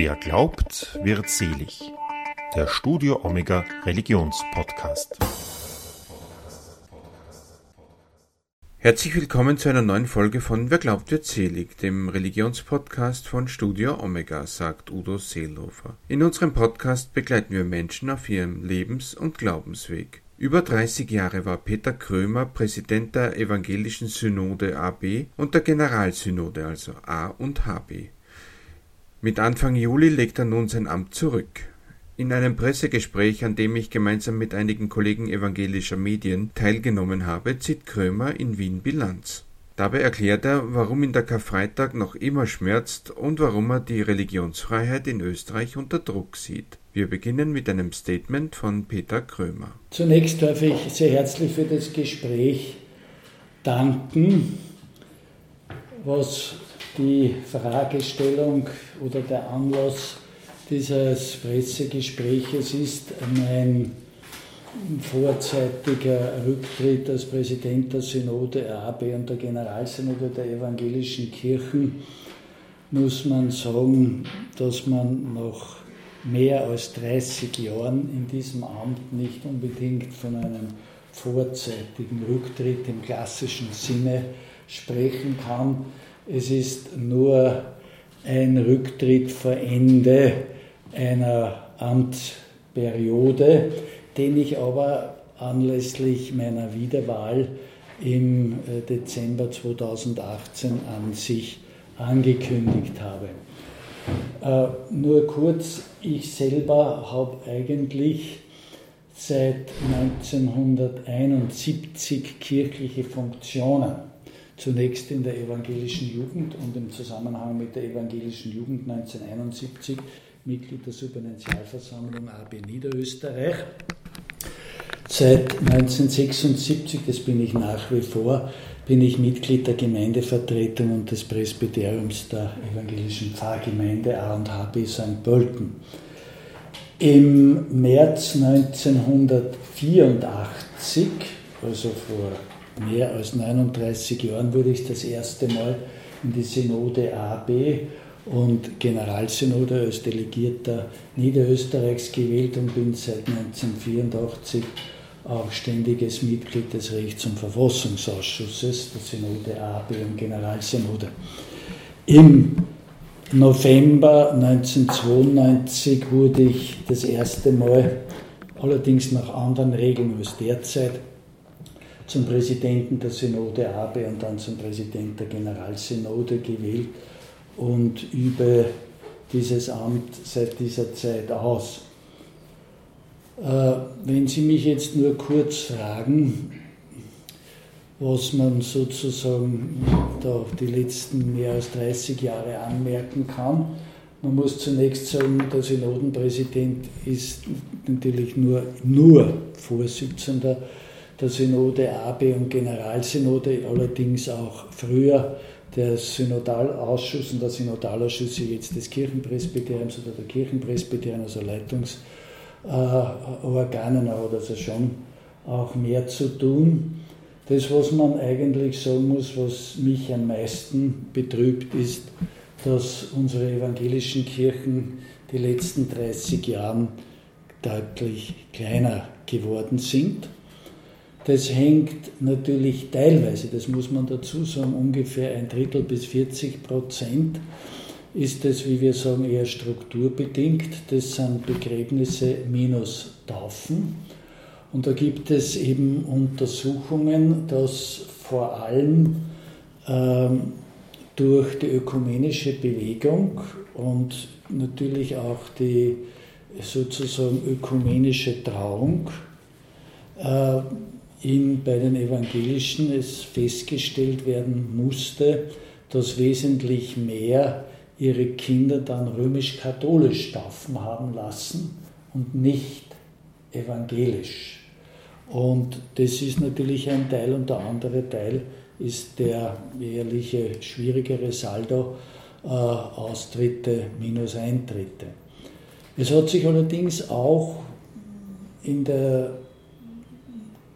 Wer glaubt, wird selig. Der Studio Omega Religionspodcast. Herzlich willkommen zu einer neuen Folge von Wer glaubt, wird selig, dem Religionspodcast von Studio Omega, sagt Udo Seelhofer. In unserem Podcast begleiten wir Menschen auf ihrem Lebens- und Glaubensweg. Über 30 Jahre war Peter Krömer Präsident der Evangelischen Synode AB und der Generalsynode, also A und HB. Mit Anfang Juli legt er nun sein Amt zurück. In einem Pressegespräch, an dem ich gemeinsam mit einigen Kollegen evangelischer Medien teilgenommen habe, zieht Krömer in Wien Bilanz. Dabei erklärt er, warum ihn der Karfreitag noch immer schmerzt und warum er die Religionsfreiheit in Österreich unter Druck sieht. Wir beginnen mit einem Statement von Peter Krömer. Zunächst darf ich sehr herzlich für das Gespräch danken, was die Fragestellung oder der Anlass dieses Pressegespräches ist mein vorzeitiger Rücktritt als Präsident der Synode AB und der Generalsynode der evangelischen Kirchen, muss man sagen, dass man nach mehr als 30 Jahren in diesem Amt nicht unbedingt von einem vorzeitigen Rücktritt im klassischen Sinne sprechen kann. Es ist nur ein Rücktritt vor Ende einer Amtsperiode, den ich aber anlässlich meiner Wiederwahl im äh, Dezember 2018 an sich angekündigt habe. Äh, nur kurz, ich selber habe eigentlich seit 1971 kirchliche Funktionen zunächst in der evangelischen Jugend und im Zusammenhang mit der evangelischen Jugend 1971 Mitglied der Subventionalversammlung AB Niederösterreich. Seit 1976, das bin ich nach wie vor, bin ich Mitglied der Gemeindevertretung und des Presbyteriums der evangelischen Pfarrgemeinde A und HB St. Pölten. Im März 1984, also vor mehr als 39 Jahren wurde ich das erste Mal in die Synode AB und Generalsynode als Delegierter Niederösterreichs gewählt und bin seit 1984 auch ständiges Mitglied des Rechts- und Verfassungsausschusses der Synode AB und Generalsynode. Im November 1992 wurde ich das erste Mal, allerdings nach anderen Regeln als derzeit, zum Präsidenten der Synode AB und dann zum Präsidenten der Generalsynode gewählt und übe dieses Amt seit dieser Zeit aus. Äh, wenn Sie mich jetzt nur kurz fragen, was man sozusagen da die letzten mehr als 30 Jahre anmerken kann, man muss zunächst sagen, der Synodenpräsident ist natürlich nur, nur Vorsitzender der Synode AB und Generalsynode, allerdings auch früher der Synodalausschuss und der Synodalausschuss jetzt des Kirchenpresbyteriums oder der Kirchenpresbyterien, also Leitungsorganen, äh, hat also schon auch mehr zu tun. Das, was man eigentlich sagen muss, was mich am meisten betrübt, ist, dass unsere evangelischen Kirchen die letzten 30 Jahre deutlich kleiner geworden sind das hängt natürlich teilweise, das muss man dazu sagen, ungefähr ein Drittel bis 40 Prozent ist es, wie wir sagen, eher strukturbedingt. Das sind Begräbnisse minus Taufen. Und da gibt es eben Untersuchungen, dass vor allem ähm, durch die ökumenische Bewegung und natürlich auch die sozusagen ökumenische Trauung äh, in, bei den Evangelischen es festgestellt werden musste, dass wesentlich mehr ihre Kinder dann römisch-katholisch taufen haben lassen und nicht evangelisch. Und das ist natürlich ein Teil und der andere Teil ist der ehrliche, schwierigere Saldo äh, Austritte minus Eintritte. Es hat sich allerdings auch in der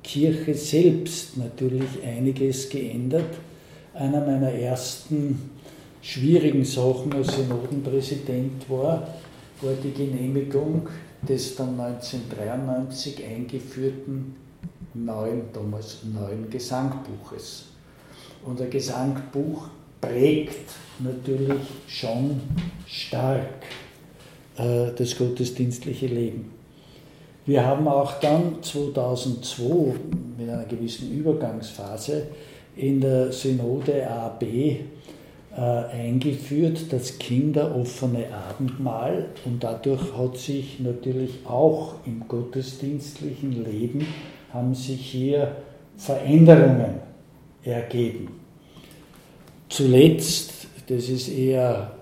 Kirche selbst natürlich einiges geändert. Einer meiner ersten schwierigen Sachen als Synodenpräsident war, war die Genehmigung des dann 1993 eingeführten neuen, damals neuen Gesangbuches. Und ein Gesangbuch prägt natürlich schon stark äh, das gottesdienstliche Leben. Wir haben auch dann 2002 mit einer gewissen Übergangsphase in der Synode AB äh, eingeführt, das kinderoffene Abendmahl und dadurch hat sich natürlich auch im gottesdienstlichen Leben haben sich hier Veränderungen ergeben. Zuletzt, das ist eher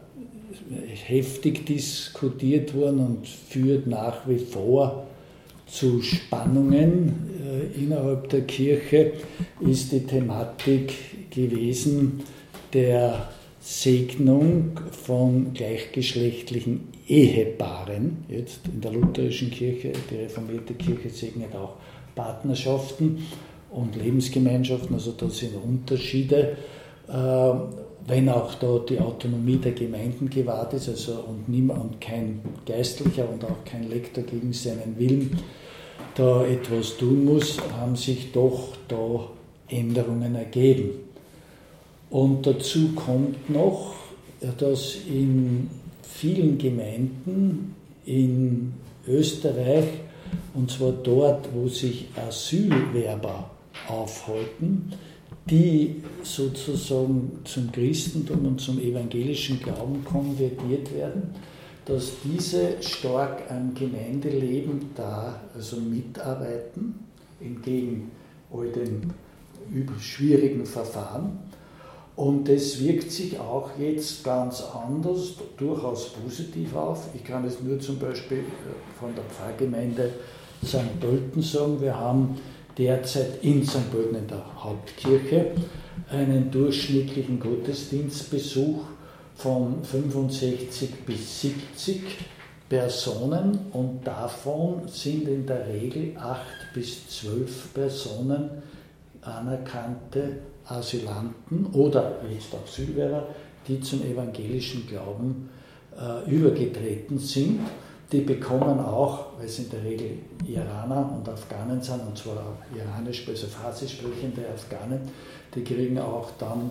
heftig diskutiert worden und führt nach wie vor zu Spannungen äh, innerhalb der Kirche, ist die Thematik gewesen der Segnung von gleichgeschlechtlichen Ehepaaren. Jetzt in der lutherischen Kirche, die reformierte Kirche segnet auch Partnerschaften und Lebensgemeinschaften, also da sind Unterschiede. Äh, wenn auch da die Autonomie der Gemeinden gewahrt ist, also und, niemand, und kein Geistlicher und auch kein Lektor gegen seinen Willen da etwas tun muss, haben sich doch da Änderungen ergeben. Und dazu kommt noch, dass in vielen Gemeinden in Österreich, und zwar dort, wo sich Asylwerber aufhalten, die sozusagen zum Christentum und zum evangelischen Glauben konvertiert werden, dass diese stark am Gemeindeleben da also mitarbeiten, entgegen all den schwierigen Verfahren. Und das wirkt sich auch jetzt ganz anders, durchaus positiv auf. Ich kann es nur zum Beispiel äh, von der Pfarrgemeinde St. Pölten sagen. Wir haben derzeit in St. Pölten in der Hauptkirche einen durchschnittlichen Gottesdienstbesuch von 65 bis 70 Personen und davon sind in der Regel 8 bis 12 Personen anerkannte Asylanten oder jetzt Asylwerber, die zum evangelischen Glauben äh, übergetreten sind. Die bekommen auch, weil es in der Regel Iraner und Afghanen sind, und zwar auch iranisch, also Farsi sprechende Afghanen, die kriegen auch dann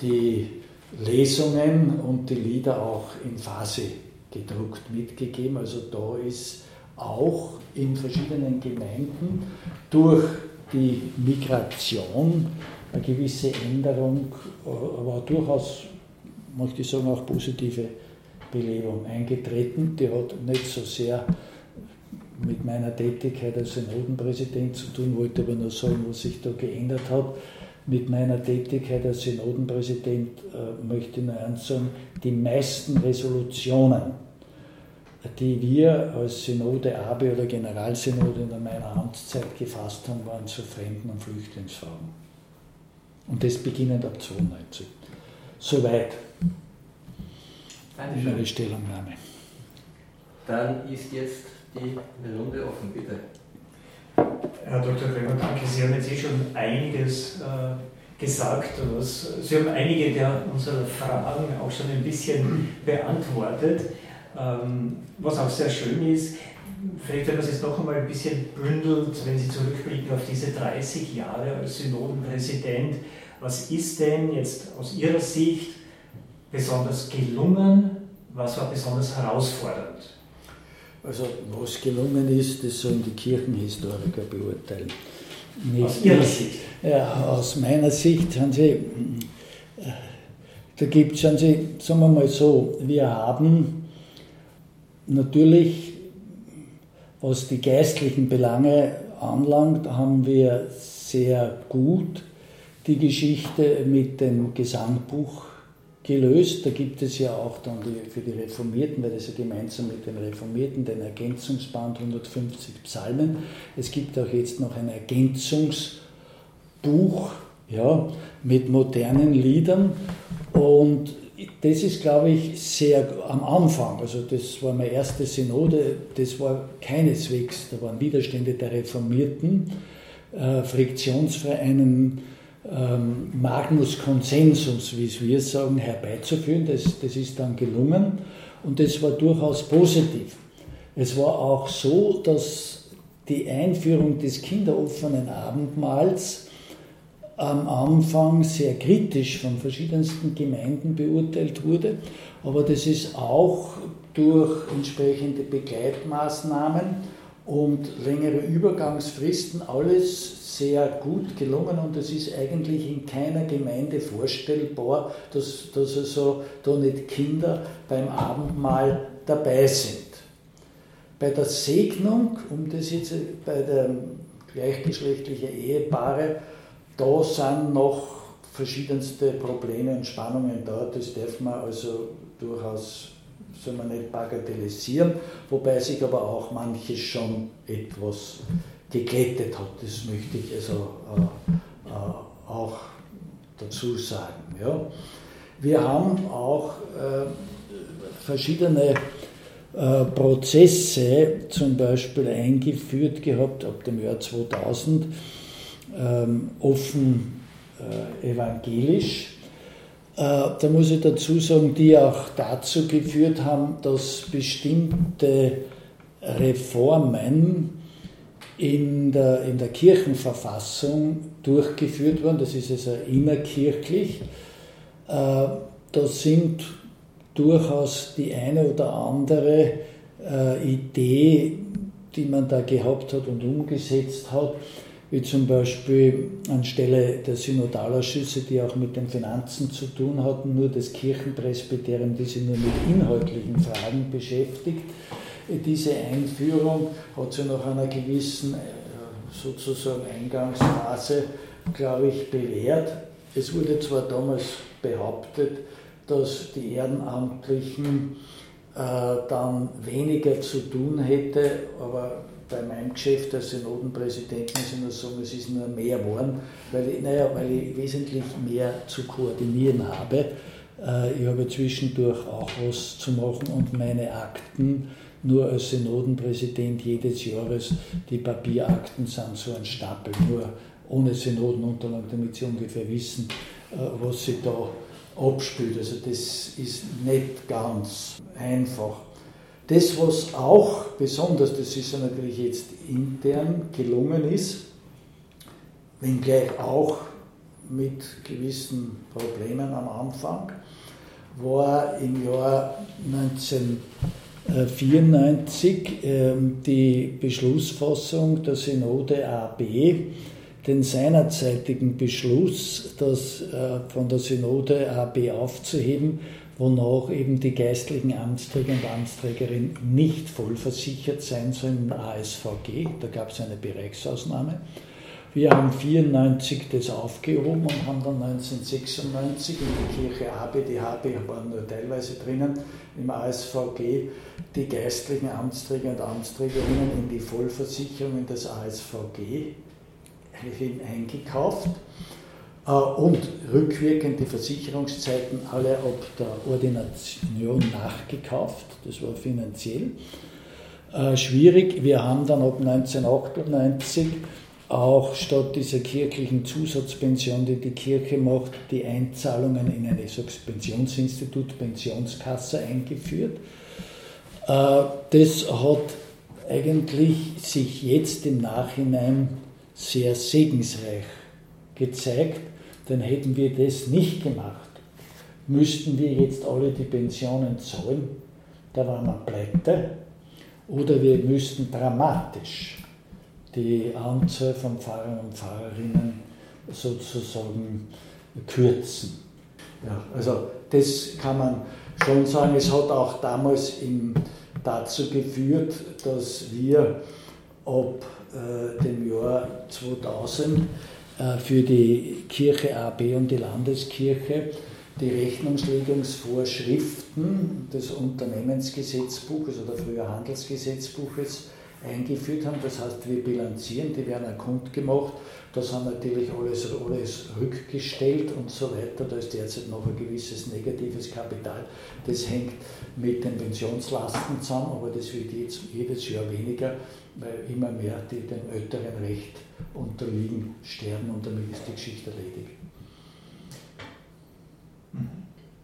die Lesungen und die Lieder auch in Farsi gedruckt mitgegeben. Also da ist auch in verschiedenen Gemeinden durch die Migration eine gewisse Änderung, aber durchaus, möchte ich sagen, auch positive Belebung eingetreten. Die hat nicht so sehr mit meiner Tätigkeit als Synodenpräsident zu tun, wollte aber nur sagen, was sich da geändert hat. Mit meiner Tätigkeit als Synodenpräsident äh, möchte ich nur ernst sagen, die meisten Resolutionen, die wir als Synode AB oder Generalsynode in meiner Amtszeit gefasst haben, waren zu Fremden- und Flüchtlingsfragen. Und das beginnend ab 92. Soweit. Ihre Stellungnahme. Dann ist jetzt die Runde offen, bitte. Herr Dr. Kremer, danke. Sie haben jetzt eh schon einiges äh, gesagt. Was, Sie haben einige der unserer Fragen auch schon ein bisschen beantwortet, ähm, was auch sehr schön ist. Vielleicht, wenn man es jetzt noch einmal ein bisschen bündelt, wenn Sie zurückblicken auf diese 30 Jahre als Synodenpräsident, was ist denn jetzt aus Ihrer Sicht besonders gelungen? Was war besonders herausfordernd? Also was gelungen ist, das sollen die Kirchenhistoriker beurteilen. Nicht aus Ihrer Sicht? Ja, aus meiner Sicht haben Sie, äh, da gibt es, Sie, sagen wir mal so, wir haben natürlich, was die geistlichen Belange anlangt, haben wir sehr gut die Geschichte mit dem Gesangbuch gelöst. Da gibt es ja auch dann die, für die Reformierten, weil das ja gemeinsam mit den Reformierten den Ergänzungsband 150 Psalmen. Es gibt auch jetzt noch ein Ergänzungsbuch ja, mit modernen Liedern und das ist, glaube ich, sehr am Anfang, also das war meine erste Synode, das war keineswegs, da waren Widerstände der Reformierten, äh, Friktionsvereinen, ähm, Magnus Consensus, wie wir sagen, herbeizuführen. Das, das ist dann gelungen und das war durchaus positiv. Es war auch so, dass die Einführung des kinderoffenen Abendmahls am Anfang sehr kritisch von verschiedensten Gemeinden beurteilt wurde, aber das ist auch durch entsprechende Begleitmaßnahmen und längere Übergangsfristen alles sehr gut gelungen und es ist eigentlich in keiner Gemeinde vorstellbar, dass, dass also da nicht Kinder beim Abendmahl dabei sind. Bei der Segnung, um das jetzt bei der gleichgeschlechtlichen Ehepaare, da sind noch verschiedenste Probleme und Spannungen da, das darf man also durchaus soll man nicht bagatellisieren, wobei sich aber auch manches schon etwas geglättet hat. Das möchte ich also äh, äh, auch dazu sagen. Ja. Wir haben auch äh, verschiedene äh, Prozesse zum Beispiel eingeführt gehabt ab dem Jahr 2000, ähm, offen äh, evangelisch da muss ich dazu sagen, die auch dazu geführt haben, dass bestimmte Reformen in der, in der Kirchenverfassung durchgeführt wurden. Das ist also innerkirchlich. Äh, da sind durchaus die eine oder andere äh, Idee, die man da gehabt hat und umgesetzt hat, wie zum Beispiel anstelle der Synodalausschüsse, die auch mit den Finanzen zu tun hatten, nur das Kirchenpresbyterium, die sich nur mit inhaltlichen Fragen beschäftigt. Diese Einführung hat sich nach einer gewissen äh, sozusagen Eingangsphase, glaube ich, bewährt. Es wurde zwar damals behauptet, dass die Ehrenamtlichen äh, dann weniger zu tun hätte, aber bei meinem Geschäft als Synodenpräsident muss ich nur sagen, es ist nur mehr geworden, weil ich, naja, weil ich wesentlich mehr zu koordinieren habe. Äh, ich habe zwischendurch auch was zu machen und meine Akten nur als Synodenpräsident jedes Jahres, die Papierakten sind so ein Stapel, nur ohne Synodenunterlagen, damit Sie ungefähr wissen, äh, was sich da abspielt. Also das ist nicht ganz einfach. Das, was auch besonders, das ist ja natürlich jetzt intern gelungen ist, wenngleich auch mit gewissen Problemen am Anfang, war im Jahr 1994 ähm, die Beschlussfassung der Synode AB, den seinerzeitigen Beschluss, das äh, von der Synode AB aufzuheben, wonach eben die geistlichen Amtsträger und Amtsträgerinnen nicht vollversichert sein sollen im ASVG. Da gab es eine Bereichsausnahme. Wir haben 1994 das aufgehoben und haben dann 1996 in die Kirche AB, die HB waren nur teilweise drinnen, im ASVG die geistlichen Amtsträger und Amtsträgerinnen in die Vollversicherung in das ASVG eingekauft. Äh, und rückwirkend die Versicherungszeiten alle ab der Ordination nachgekauft. Das war finanziell äh, schwierig. Wir haben dann ab 1998 auch statt dieser kirchlichen Zusatzpension, die die Kirche macht, die Einzahlungen in ein Pensionsinstitut, Pensionskasse eingeführt. Äh, das hat eigentlich sich jetzt im Nachhinein sehr segensreich gezeigt, dann hätten wir das nicht gemacht. Müssten wir jetzt alle die Pensionen zahlen, da waren wir pleite. Oder wir müssten dramatisch die Anzahl von Pfarrern und Pfarrerinnen sozusagen kürzen. Ja, also das kann man schon sagen. Es hat auch damals im, dazu geführt, dass wir ab äh, dem Jahr 2000 äh, für die Kirche AB und die Landeskirche die Rechnungslegungsvorschriften des Unternehmensgesetzbuches oder früher Handelsgesetzbuches eingeführt haben. Das heißt, wir bilanzieren, die werden auch kundgemacht. Da sind natürlich alles, alles rückgestellt und so weiter. Da ist derzeit noch ein gewisses negatives Kapital. Das hängt mit den Pensionslasten zusammen, aber das wird jetzt, jedes Jahr weniger, weil immer mehr, die dem älteren Recht unterliegen, sterben und damit ist die Geschichte erledigt. Mhm.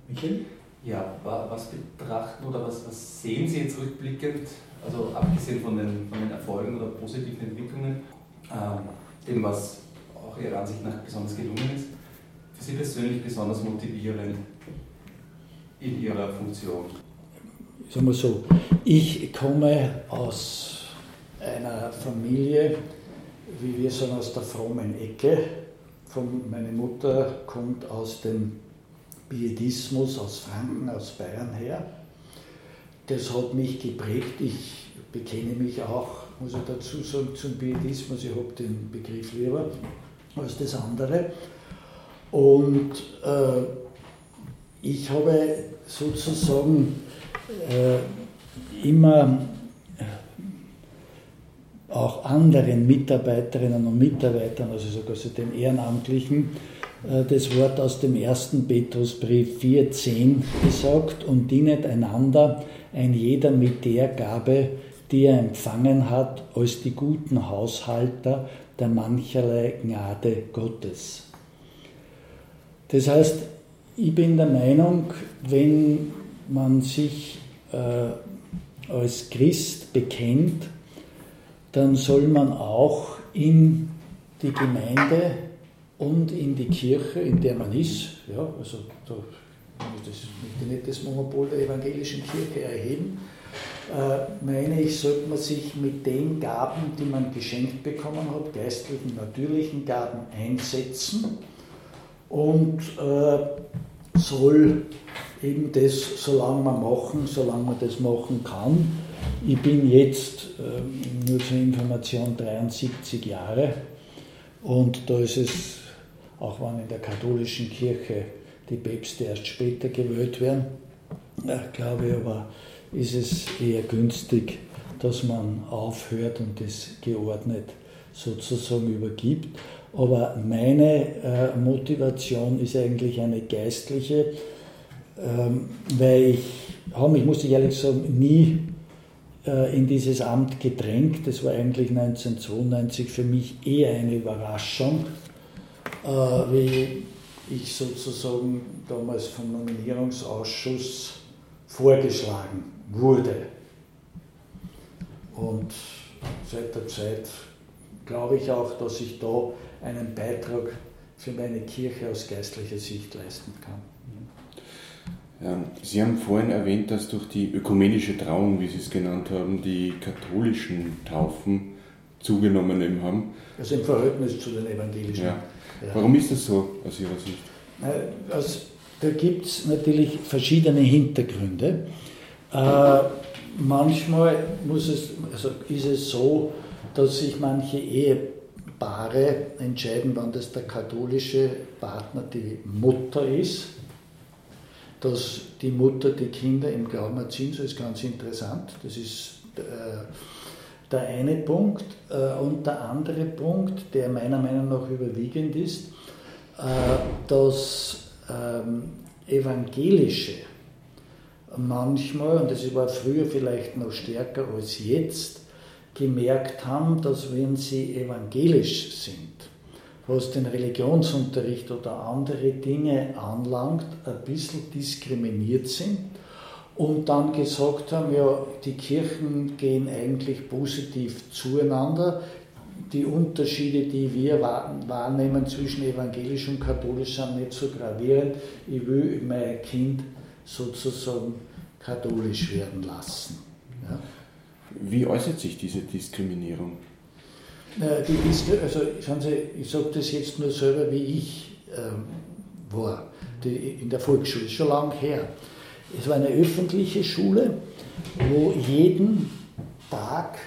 Michael? Ja, was betrachten oder was, was sehen Sie jetzt rückblickend, also abgesehen von den, von den Erfolgen oder positiven Entwicklungen, ähm, dem, was auch Ihrer Ansicht nach besonders gelungen ist, für Sie persönlich besonders motivierend in Ihrer Funktion? Sagen wir so, ich komme aus einer Familie, wie wir sagen, aus der frommen Ecke. meine Mutter kommt aus dem Pietismus, aus Franken, aus Bayern her. Das hat mich geprägt. Ich bekenne mich auch, muss ich dazu sagen, zum Pietismus. Ich habe den Begriff lieber als das andere. Und äh, ich habe sozusagen äh, immer auch anderen Mitarbeiterinnen und Mitarbeitern, also sogar den Ehrenamtlichen, äh, das Wort aus dem ersten Petrusbrief 4,10 gesagt und dienet einander, ein jeder mit der Gabe, die er empfangen hat, als die guten Haushalter der mancherlei Gnade Gottes. Das heißt, ich bin der Meinung, wenn man sich äh, als Christ bekennt, dann soll man auch in die Gemeinde und in die Kirche, in der man ist, ja, also da das möchte nicht das Monopol der evangelischen Kirche erheben, äh, meine ich, sollte man sich mit den Gaben, die man geschenkt bekommen hat, geistlichen, natürlichen Gaben einsetzen und äh, soll eben das so lange man machen, solange man das machen kann. Ich bin jetzt äh, nur zur Information 73 Jahre und da ist es, auch wenn in der katholischen Kirche die Päpste erst später gewählt werden, glaube ich aber, ist es eher günstig, dass man aufhört und das geordnet sozusagen übergibt. Aber meine äh, Motivation ist eigentlich eine geistliche, ähm, weil ich habe mich, muss ich ehrlich sagen, nie äh, in dieses Amt gedrängt. Das war eigentlich 1992 für mich eher eine Überraschung, äh, wie ich sozusagen damals vom Nominierungsausschuss vorgeschlagen wurde. Und seit der Zeit glaube ich auch, dass ich da einen Beitrag für meine Kirche aus geistlicher Sicht leisten kann. Sie haben vorhin erwähnt, dass durch die ökumenische Trauung, wie Sie es genannt haben, die katholischen Taufen zugenommen haben. Also im Verhältnis zu den evangelischen. Ja. Ja. Warum ist das so aus Ihrer Sicht? Also, da gibt es natürlich verschiedene Hintergründe. Äh, manchmal muss es, also ist es so, dass sich manche Ehepaare entscheiden, wann das der katholische Partner die Mutter ist, dass die Mutter die Kinder im Glauben erzieht, so ist ganz interessant. Das ist äh, der eine Punkt. Äh, und der andere Punkt, der meiner Meinung nach überwiegend ist, äh, dass ähm, evangelische manchmal, und das war früher vielleicht noch stärker als jetzt, gemerkt haben, dass wenn sie evangelisch sind, was den Religionsunterricht oder andere Dinge anlangt, ein bisschen diskriminiert sind und dann gesagt haben, ja, die Kirchen gehen eigentlich positiv zueinander. Die Unterschiede, die wir wahrnehmen zwischen evangelisch und katholisch, sind nicht so gravierend. Ich will mein Kind sozusagen katholisch werden lassen. Ja. Wie äußert sich diese Diskriminierung? Die also, schauen Sie, ich sage das jetzt nur selber, wie ich ähm, war die, in der Volksschule, schon lange her. Es war eine öffentliche Schule, wo jeden Tag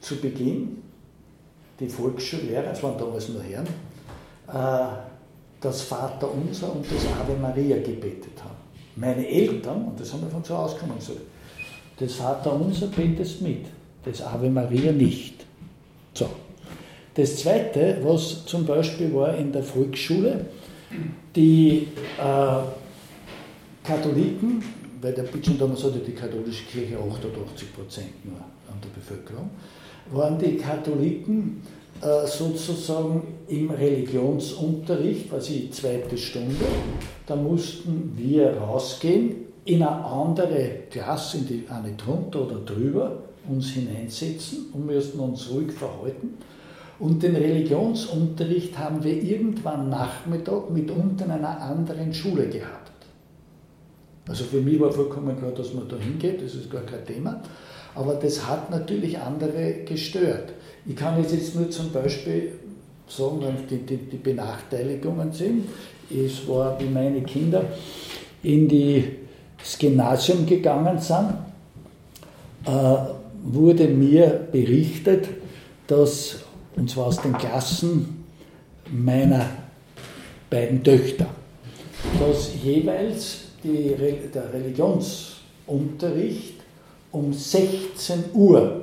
zu Beginn die Volksschullehrer, es waren damals nur Herren, äh, das Vaterunser und das Ave Maria gebetet haben. Meine Eltern, und das haben wir von zu Hause gekommen, das Vaterunser betest mit. das Ave Maria nicht. So. Das Zweite, was zum Beispiel war in der Volksschule, die äh, Katholiken, weil der Bitschen damals hatte die katholische Kirche 88 Prozent nur an der Bevölkerung, waren die Katholiken äh, sozusagen im Religionsunterricht, quasi zweite Stunde, da mussten wir rausgehen, in eine andere Klasse, in die eine drunter oder drüber, uns hineinsetzen und müssten uns ruhig verhalten. Und den Religionsunterricht haben wir irgendwann Nachmittag mitunter in einer anderen Schule gehabt. Also für mich war vollkommen klar, dass man da hingeht, das ist gar kein Thema. Aber das hat natürlich andere gestört. Ich kann jetzt nur zum Beispiel sagen, die, die, die Benachteiligungen sind. Es war, wie meine Kinder in die, das Gymnasium gegangen sind, äh, wurde mir berichtet, dass, und zwar aus den Klassen meiner beiden Töchter, dass jeweils die, der Religionsunterricht um 16 Uhr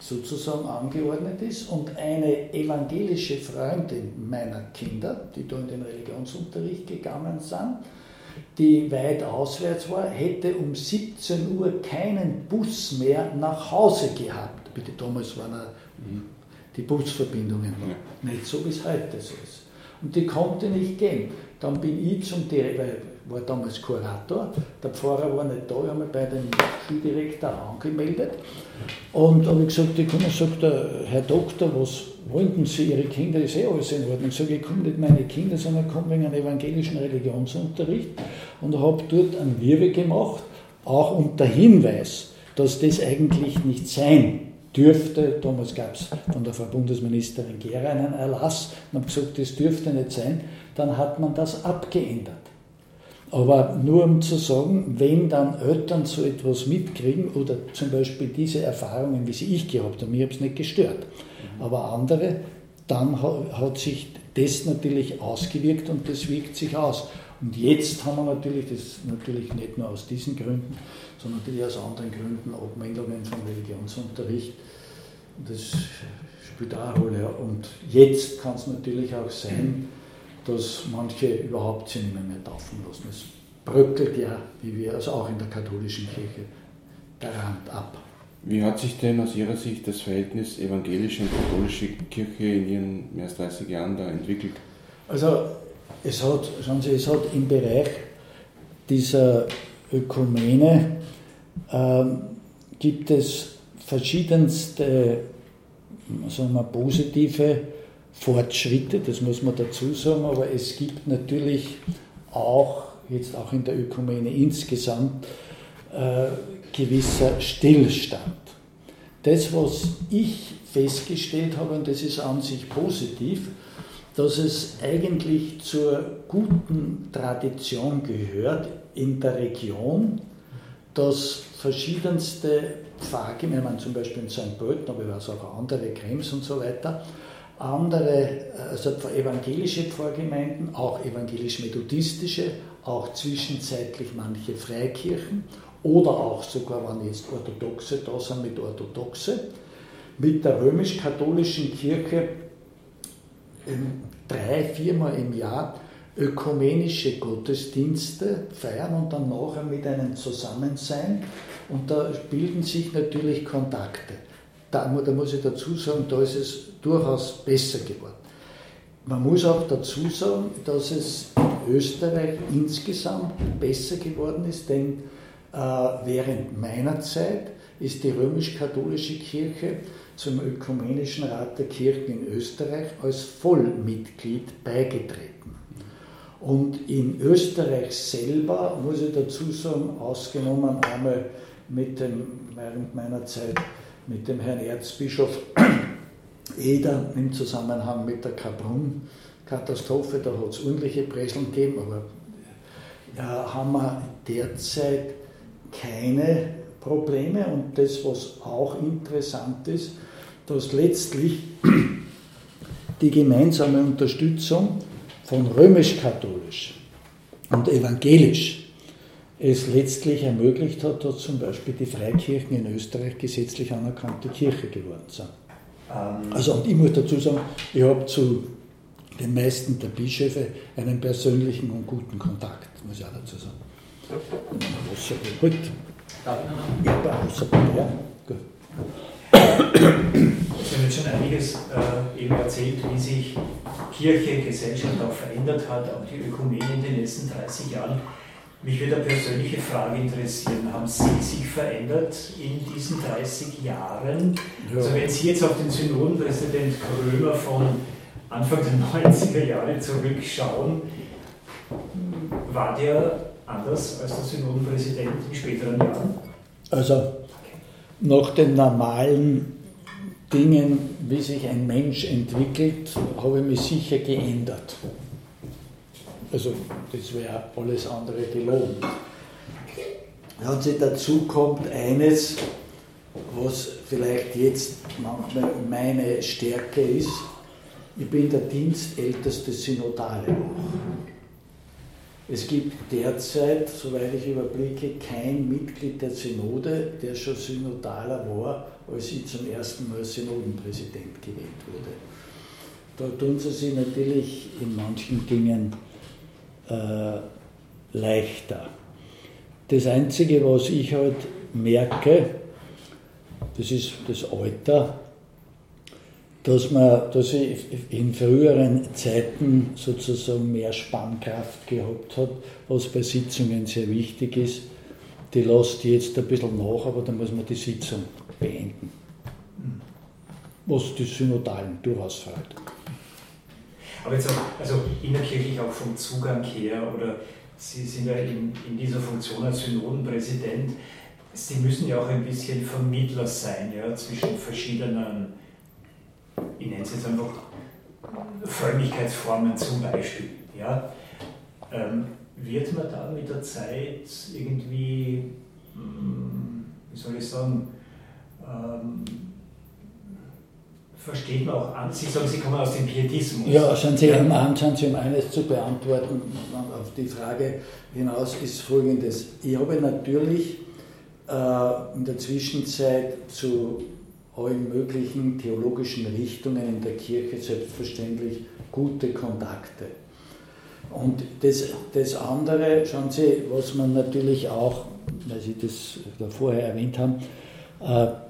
sozusagen angeordnet ist und eine evangelische Freundin meiner Kinder, die da in den Religionsunterricht gegangen sind, die weit auswärts war, hätte um 17 Uhr keinen Bus mehr nach Hause gehabt. Bitte, damals waren die Busverbindungen nicht so, wie es heute so ist. Und die konnte nicht gehen. Dann bin ich zum Direktor, war damals Kurator, der Pfarrer war nicht da, ich habe mich bei dem Schuldirektor angemeldet und habe gesagt, ich komme, sagt der Herr Doktor, was wollten Sie, Ihre Kinder, ist eh alles in Ordnung. Ich sage, ich komme nicht meine Kinder, sondern ich komme wegen einem evangelischen Religionsunterricht und habe dort einen Wirbel gemacht, auch unter Hinweis, dass das eigentlich nicht sein dürfte. Damals gab es von der Frau Bundesministerin Gera einen Erlass und habe gesagt, das dürfte nicht sein. Dann hat man das abgeändert. Aber nur um zu sagen, wenn dann Eltern so etwas mitkriegen oder zum Beispiel diese Erfahrungen, wie sie ich gehabt habe, mir habe es nicht gestört, aber andere, dann hat sich das natürlich ausgewirkt und das wirkt sich aus. Und jetzt haben wir natürlich, das natürlich nicht nur aus diesen Gründen, sondern natürlich aus anderen Gründen, Abmeldungen vom Religionsunterricht. Das spielt auch eine Rolle. Und jetzt kann es natürlich auch sein, dass manche überhaupt sie nicht mehr, mehr taufen lassen. Es bröckelt ja, wie wir, also auch in der katholischen Kirche, der Rand ab. Wie hat sich denn aus Ihrer Sicht das Verhältnis evangelische und katholische Kirche in Ihren mehr als 30 Jahren da entwickelt? Also es hat, schauen Sie, es hat im Bereich dieser Ökumene äh, gibt es verschiedenste sagen wir, positive Fortschritte, das muss man dazu sagen, aber es gibt natürlich auch, jetzt auch in der Ökumene insgesamt, äh, gewisser Stillstand. Das, was ich festgestellt habe, und das ist an sich positiv, dass es eigentlich zur guten Tradition gehört in der Region, dass verschiedenste Pfarrgemeinden, zum Beispiel in St. Pölten, aber ich weiß auch andere, Krems und so weiter, andere, also evangelische Pfarrgemeinden, auch evangelisch-methodistische, auch zwischenzeitlich manche Freikirchen oder auch sogar, wenn jetzt Orthodoxe da sind, mit Orthodoxe, mit der römisch-katholischen Kirche drei, viermal im Jahr ökumenische Gottesdienste feiern und dann nachher mit einem Zusammensein. Und da bilden sich natürlich Kontakte. Da, da muss ich dazu sagen, da ist es durchaus besser geworden. Man muss auch dazu sagen, dass es in Österreich insgesamt besser geworden ist, denn äh, während meiner Zeit ist die römisch-katholische Kirche zum Ökumenischen Rat der Kirchen in Österreich als Vollmitglied beigetreten. Und in Österreich selber, muss ich dazu sagen, ausgenommen einmal mit dem, während meiner Zeit mit dem Herrn Erzbischof Eder im Zusammenhang mit der Kaprun-Katastrophe, da hat es ordentliche Breseln gegeben, aber ja, haben wir derzeit keine Probleme. Und das, was auch interessant ist, dass letztlich die gemeinsame Unterstützung von römisch-katholisch und evangelisch es letztlich ermöglicht hat, dass zum Beispiel die Freikirchen in Österreich gesetzlich anerkannte Kirche geworden sind. Ähm. Also und ich muss dazu sagen, ich habe zu den meisten der Bischöfe einen persönlichen und guten Kontakt, muss ich auch dazu sagen. Habe Wasser, ja. Gut. Sie haben jetzt schon einiges äh, eben erzählt, wie sich Kirche, Gesellschaft auch verändert hat, auch die Ökumene in den letzten 30 Jahren. Mich würde eine persönliche Frage interessieren. Haben Sie sich verändert in diesen 30 Jahren? Ja. Also wenn Sie jetzt auf den Synodenpräsident Krömer von Anfang der 90er Jahre zurückschauen, war der anders als der Synodenpräsident in späteren Jahren? Also nach den normalen Dingen, wie sich ein Mensch entwickelt, habe ich mich sicher geändert. Also das wäre alles andere gelogen. Und dazu kommt eines, was vielleicht jetzt manchmal meine Stärke ist. Ich bin der dienstälteste Synodale. Es gibt derzeit, soweit ich überblicke, kein Mitglied der Synode, der schon Synodaler war, als ich zum ersten Mal Synodenpräsident gewählt wurde. Da tun sie sich natürlich in manchen Dingen äh, leichter. Das Einzige, was ich halt merke, das ist das Alter, dass, man, dass ich in früheren Zeiten sozusagen mehr Spannkraft gehabt hat, was bei Sitzungen sehr wichtig ist. Die lässt jetzt ein bisschen nach, aber dann muss man die Sitzung beenden. Was die Synodalen durchaus freut. Aber jetzt auch, also innerkirchlich auch vom Zugang her, oder Sie sind ja in, in dieser Funktion als Synodenpräsident, Sie müssen ja auch ein bisschen Vermittler sein ja, zwischen verschiedenen ich nenne es jetzt einfach Frömmigkeitsformen zum Beispiel. Ja? Ähm, wird man da mit der Zeit irgendwie, hm, wie soll ich sagen, ähm, versteht man auch an, Sie sagen, Sie kommen aus dem Pietismus. Ja, sind Sie, um, sind Sie um eines zu beantworten auf die Frage hinaus, ist folgendes. Ich habe natürlich äh, in der Zwischenzeit zu allen möglichen theologischen Richtungen in der Kirche selbstverständlich gute Kontakte. Und das, das andere, schauen Sie, was man natürlich auch, weil Sie das vorher erwähnt haben, äh,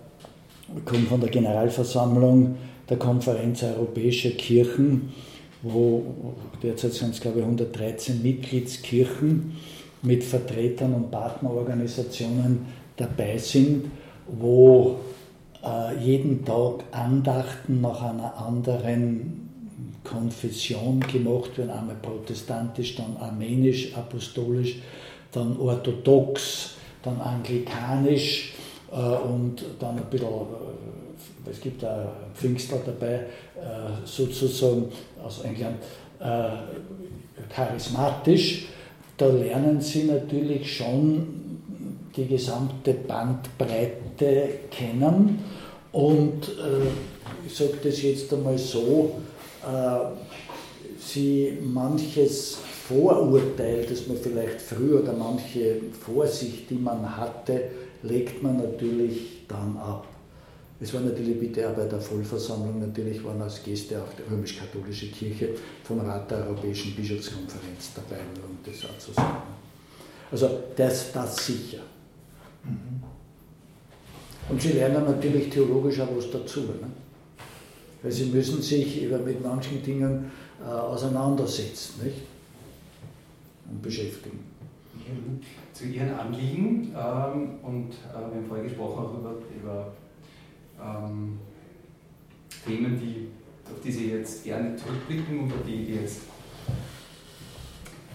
kommt von der Generalversammlung der Konferenz Europäischer Kirchen, wo derzeit sind es, glaube ich, 113 Mitgliedskirchen mit Vertretern und Partnerorganisationen dabei sind, wo äh, jeden Tag Andachten nach einer anderen Konfession gemacht werden, einmal protestantisch, dann armenisch, apostolisch, dann orthodox, dann anglikanisch und dann ein bisschen, äh, es gibt auch Pfingstler dabei, äh, sozusagen aus England, äh, charismatisch. Da lernen sie natürlich schon die gesamte Bandbreite kennen und äh, ich sage das jetzt einmal so, äh, sie manches Vorurteil, das man vielleicht früher oder manche Vorsicht, die man hatte, legt man natürlich dann ab. Es war natürlich bitte auch bei der Vollversammlung, natürlich waren als Gäste auch die römisch-katholische Kirche vom Rat der Europäischen Bischofskonferenz dabei, um das auch zu sagen. Also das, das sicher. Mhm. Und sie lernen natürlich theologisch auch was dazu. Ne? Weil sie müssen sich mit manchen Dingen äh, auseinandersetzen nicht? und beschäftigen. Zu Ihren Anliegen ähm, und äh, wir haben vorher gesprochen auch über, über ähm, Themen, die, auf die Sie jetzt gerne zurückblicken und die, die jetzt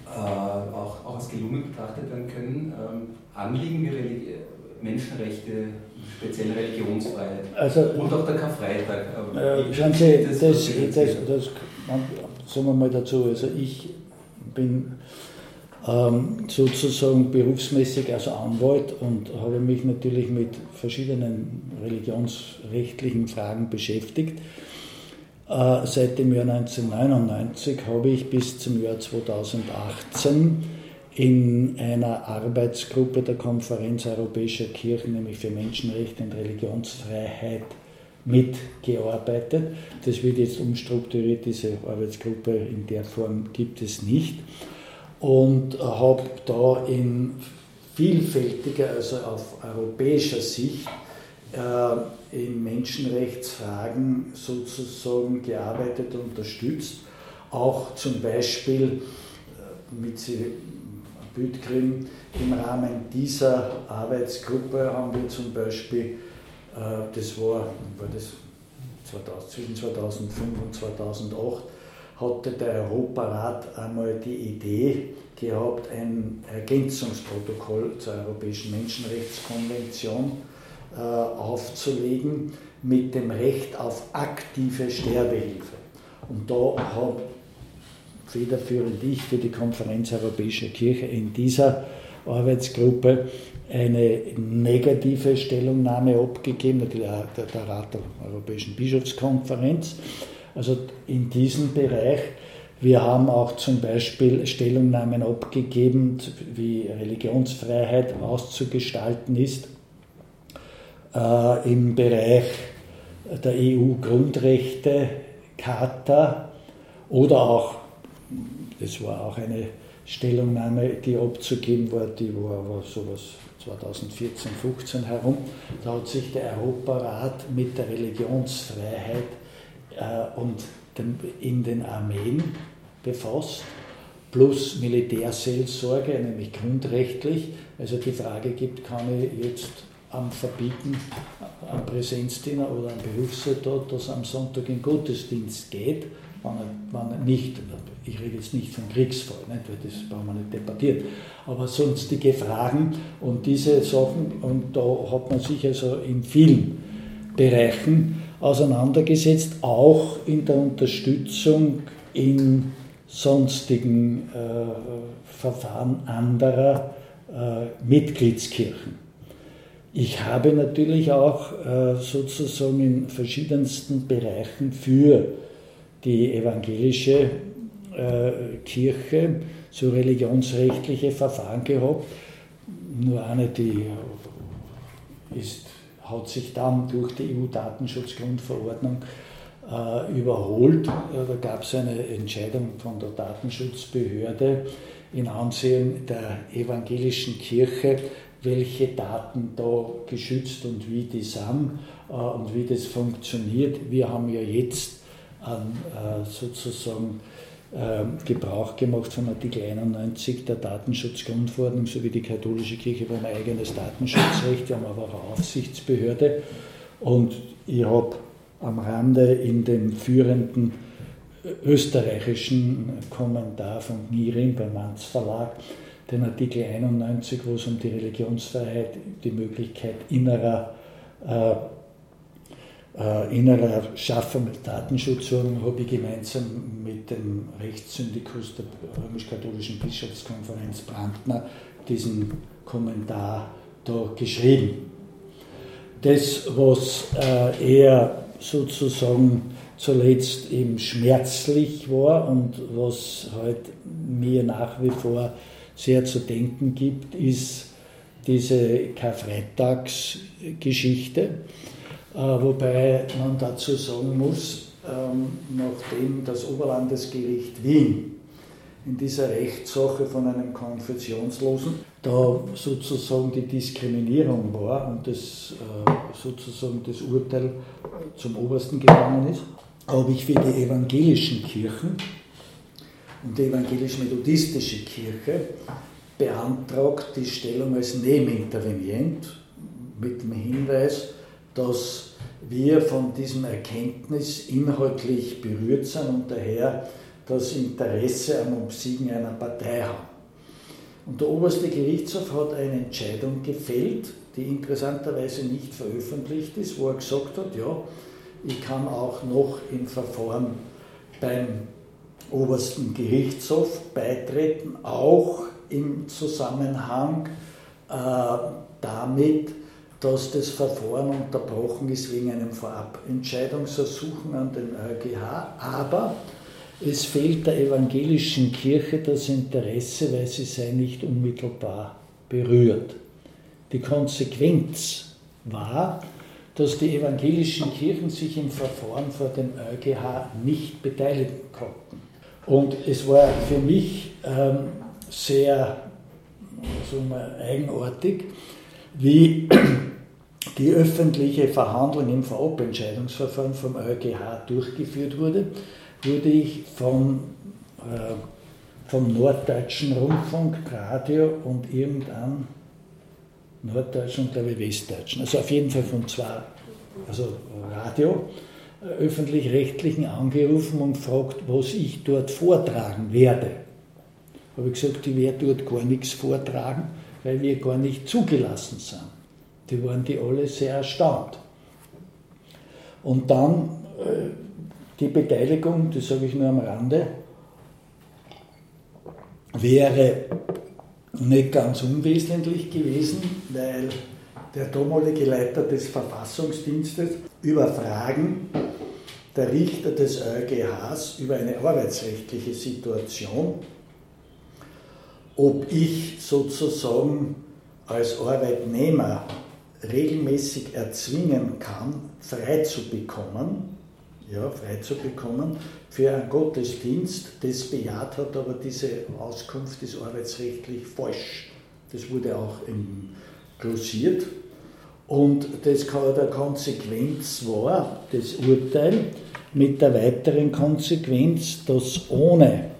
äh, auch, auch als gelungen betrachtet werden können. Ähm, Anliegen wie Menschenrechte, speziell Religionsfreiheit also, und auch der Karfreitag. Äh, schauen Sie, das, das, das, das, sagen wir mal dazu, also ich bin ähm, sozusagen berufsmäßig als Anwalt und habe mich natürlich mit verschiedenen religionsrechtlichen Fragen beschäftigt. Äh, seit dem Jahr 1999 habe ich bis zum Jahr 2018 in einer Arbeitsgruppe der Konferenz Europäischer Kirchen, nämlich für Menschenrechte und Religionsfreiheit, mitgearbeitet. Das wird jetzt umstrukturiert, diese Arbeitsgruppe in der Form gibt es nicht. Und habe da in vielfältiger, also auf europäischer Sicht, äh, in Menschenrechtsfragen sozusagen gearbeitet und unterstützt. Auch zum Beispiel äh, mit Bütgrim im Rahmen dieser Arbeitsgruppe haben wir zum Beispiel, äh, das war, war das 2000, zwischen 2005 und 2008, hatte der Europarat einmal die Idee gehabt, ein Ergänzungsprotokoll zur Europäischen Menschenrechtskonvention äh, aufzulegen mit dem Recht auf aktive Sterbehilfe. Und da hat federführend ich für die Konferenz Europäischer Kirche in dieser Arbeitsgruppe eine negative Stellungnahme abgegeben, natürlich der Rat der Europäischen Bischofskonferenz. Also in diesem Bereich. Wir haben auch zum Beispiel Stellungnahmen abgegeben, wie Religionsfreiheit auszugestalten ist äh, im Bereich der EU-Grundrechte-Charta oder auch, das war auch eine Stellungnahme, die abzugeben war, die war aber sowas 2014, 15 herum. Da hat sich der Europarat mit der Religionsfreiheit äh, und in den Armeen befasst, plus Militärseelsorge, nämlich grundrechtlich. Also die Frage gibt, kann ich jetzt am Verbieten am Präsenzdiener oder am Berufssoldat, dass am Sonntag in Gottesdienst geht, wenn er, wenn er nicht, ich rede jetzt nicht von Kriegsfall, nicht, weil das brauchen wir nicht debattieren, aber sonstige Fragen und diese Sachen, und da hat man sich also in vielen Bereichen auseinandergesetzt, auch in der Unterstützung in sonstigen äh, Verfahren anderer äh, Mitgliedskirchen. Ich habe natürlich auch äh, sozusagen in verschiedensten Bereichen für die evangelische äh, Kirche so religionsrechtliche Verfahren gehabt. Nur eine, die ist, hat sich dann durch die EU-Datenschutzgrundverordnung äh, überholt. Da gab es eine Entscheidung von der Datenschutzbehörde in Ansehen der evangelischen Kirche, welche Daten da geschützt und wie die sind äh, und wie das funktioniert. Wir haben ja jetzt äh, sozusagen äh, Gebrauch gemacht von Artikel 91 der Datenschutzgrundverordnung, so wie die katholische Kirche, haben eigenes Datenschutzrecht, wir haben aber auch eine Aufsichtsbehörde. Und ich habe am Rande in dem führenden österreichischen Kommentar von Niering beim Manz Verlag den Artikel 91, wo es um die Religionsfreiheit, die Möglichkeit innerer, äh, äh, innerer Schaffung mit Datenschutzordnung, habe ich gemeinsam mit dem Rechtssyndikus der römisch-katholischen Bischofskonferenz Brandner diesen Kommentar da geschrieben. Das, was äh, eher sozusagen zuletzt eben schmerzlich war und was halt mir nach wie vor sehr zu denken gibt, ist diese Karfreitagsgeschichte, wobei man dazu sagen muss, ähm, nachdem das Oberlandesgericht Wien in dieser Rechtssache von einem Konfessionslosen da sozusagen die Diskriminierung war und das äh, sozusagen das Urteil zum Obersten gegangen ist, habe ich für die evangelischen Kirchen und die evangelisch-methodistische Kirche beantragt die Stellung als Nebenintervenient mit dem Hinweis, dass wir von diesem Erkenntnis inhaltlich berührt sind und daher das Interesse am Obsiegen einer Partei haben. Und der oberste Gerichtshof hat eine Entscheidung gefällt, die interessanterweise nicht veröffentlicht ist, wo er gesagt hat, ja, ich kann auch noch im Verfahren beim obersten Gerichtshof beitreten, auch im Zusammenhang äh, damit, dass das Verfahren unterbrochen ist wegen einem Vorabentscheidungsersuchen an den EuGH. Aber es fehlt der evangelischen Kirche das Interesse, weil sie sei nicht unmittelbar berührt. Die Konsequenz war, dass die evangelischen Kirchen sich im Verfahren vor dem EuGH nicht beteiligen konnten. Und es war für mich ähm, sehr wir, eigenartig, wie die öffentliche Verhandlung im Vorabentscheidungsverfahren vom EuGH durchgeführt wurde, wurde ich vom, äh, vom Norddeutschen Rundfunk, Radio und irgendeinem Norddeutschen und glaube ich Westdeutschen, also auf jeden Fall von zwei, also Radio, äh, öffentlich-rechtlichen angerufen und gefragt, was ich dort vortragen werde. Habe ich gesagt, ich werde dort gar nichts vortragen, weil wir gar nicht zugelassen sind. Die waren die alle sehr erstaunt. Und dann äh, die Beteiligung, das sage ich nur am Rande, wäre nicht ganz unwesentlich gewesen, weil der damalige Leiter des Verfassungsdienstes über Fragen der Richter des EuGHs über eine arbeitsrechtliche Situation, ob ich sozusagen als Arbeitnehmer regelmäßig erzwingen kann, frei zu bekommen, ja, frei zu bekommen für einen Gottesdienst. Das bejaht hat aber diese Auskunft ist arbeitsrechtlich falsch. Das wurde auch glossiert. Und das der Konsequenz war, das Urteil, mit der weiteren Konsequenz, dass ohne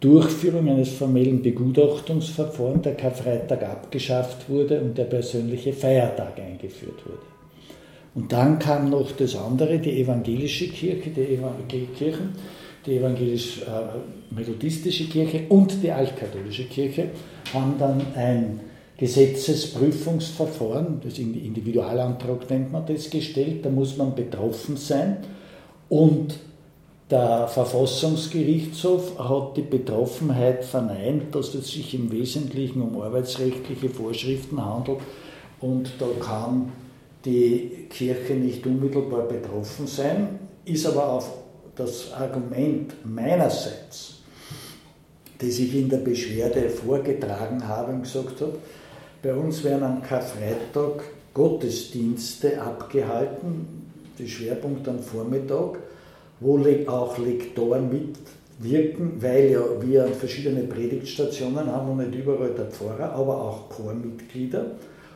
Durchführung eines formellen Begutachtungsverfahrens der Karfreitag abgeschafft wurde und der persönliche Feiertag eingeführt wurde. Und dann kam noch das andere, die evangelische Kirche, die Evangelkirchen, die evangelisch-methodistische Kirche und die altkatholische Kirche haben dann ein Gesetzesprüfungsverfahren, das Individualantrag nennt man das, gestellt. Da muss man betroffen sein. Und der Verfassungsgerichtshof hat die Betroffenheit verneint, dass es sich im Wesentlichen um arbeitsrechtliche Vorschriften handelt und da kann die Kirche nicht unmittelbar betroffen sein, ist aber auf das Argument meinerseits, das ich in der Beschwerde vorgetragen habe und gesagt habe, bei uns werden am Karfreitag Gottesdienste abgehalten, die Schwerpunkt am Vormittag, wo auch Lektoren mitwirken, weil ja wir verschiedene Predigtstationen haben und nicht überall der Pfarrer, aber auch Chormitglieder.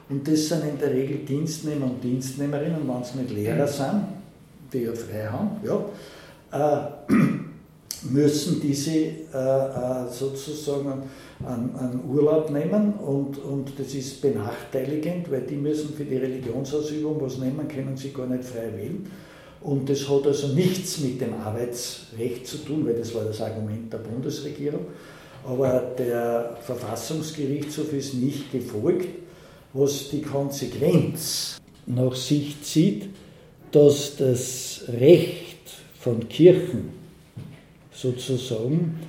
Und das sind in der Regel Dienstnehmer und Dienstnehmerinnen, wenn es nicht Lehrer sind, die ja frei haben, ja, äh, müssen diese äh, äh, sozusagen einen, einen, Urlaub nehmen und, und das ist benachteiligend, weil die müssen für die Religionsausübung was nehmen, können sie gar nicht frei wählen. Und das hat also nichts mit dem Arbeitsrecht zu tun, weil das war das Argument der Bundesregierung. Aber der Verfassungsgerichtshof ist nicht gefolgt was die Konsequenz nach sich zieht, dass das Recht von Kirchen sozusagen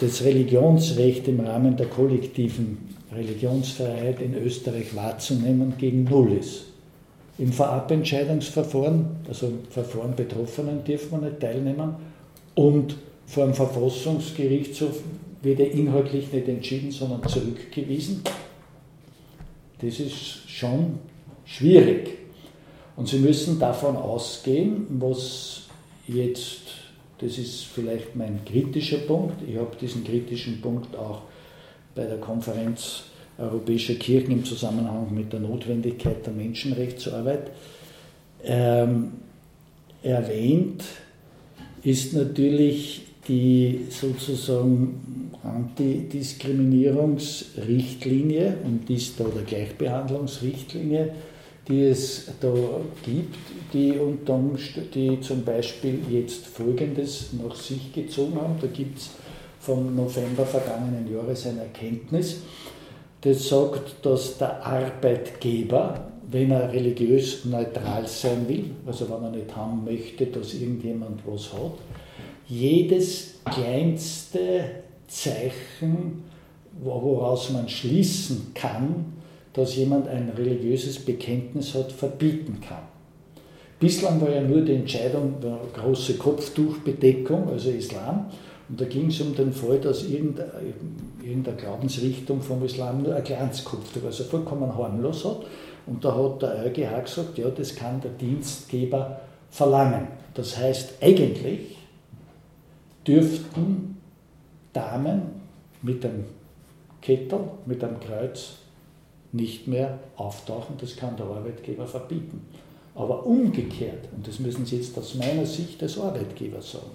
das Religionsrecht im Rahmen der kollektiven Religionsfreiheit in Österreich wahrzunehmen gegen Null ist. Im Vorabentscheidungsverfahren, also im Verfahren Betroffenen, dürfen wir nicht teilnehmen und vor dem Verfassungsgerichtshof wird er inhaltlich nicht entschieden, sondern zurückgewiesen. Das ist schon schwierig. Und Sie müssen davon ausgehen, was jetzt, das ist vielleicht mein kritischer Punkt, ich habe diesen kritischen Punkt auch bei der Konferenz europäischer Kirchen im Zusammenhang mit der Notwendigkeit der Menschenrechtsarbeit ähm, erwähnt, ist natürlich die sozusagen Antidiskriminierungsrichtlinie und dies da der Gleichbehandlungsrichtlinie, die es da gibt, die, unter die zum Beispiel jetzt Folgendes nach sich gezogen haben. Da gibt es vom November vergangenen Jahres eine Erkenntnis, das sagt, dass der Arbeitgeber, wenn er religiös neutral sein will, also wenn er nicht haben möchte, dass irgendjemand was hat, jedes kleinste Zeichen, woraus man schließen kann, dass jemand ein religiöses Bekenntnis hat, verbieten kann. Bislang war ja nur die Entscheidung große Kopftuchbedeckung, also Islam. Und da ging es um den Fall, dass irgendeine, irgendeine Glaubensrichtung vom Islam nur ein kleines Kopftuch, also vollkommen harmlos hat. Und da hat der EuGH gesagt, ja, das kann der Dienstgeber verlangen. Das heißt, eigentlich dürften Damen mit einem Kettel, mit einem Kreuz nicht mehr auftauchen. Das kann der Arbeitgeber verbieten. Aber umgekehrt, und das müssen Sie jetzt aus meiner Sicht als Arbeitgeber sagen,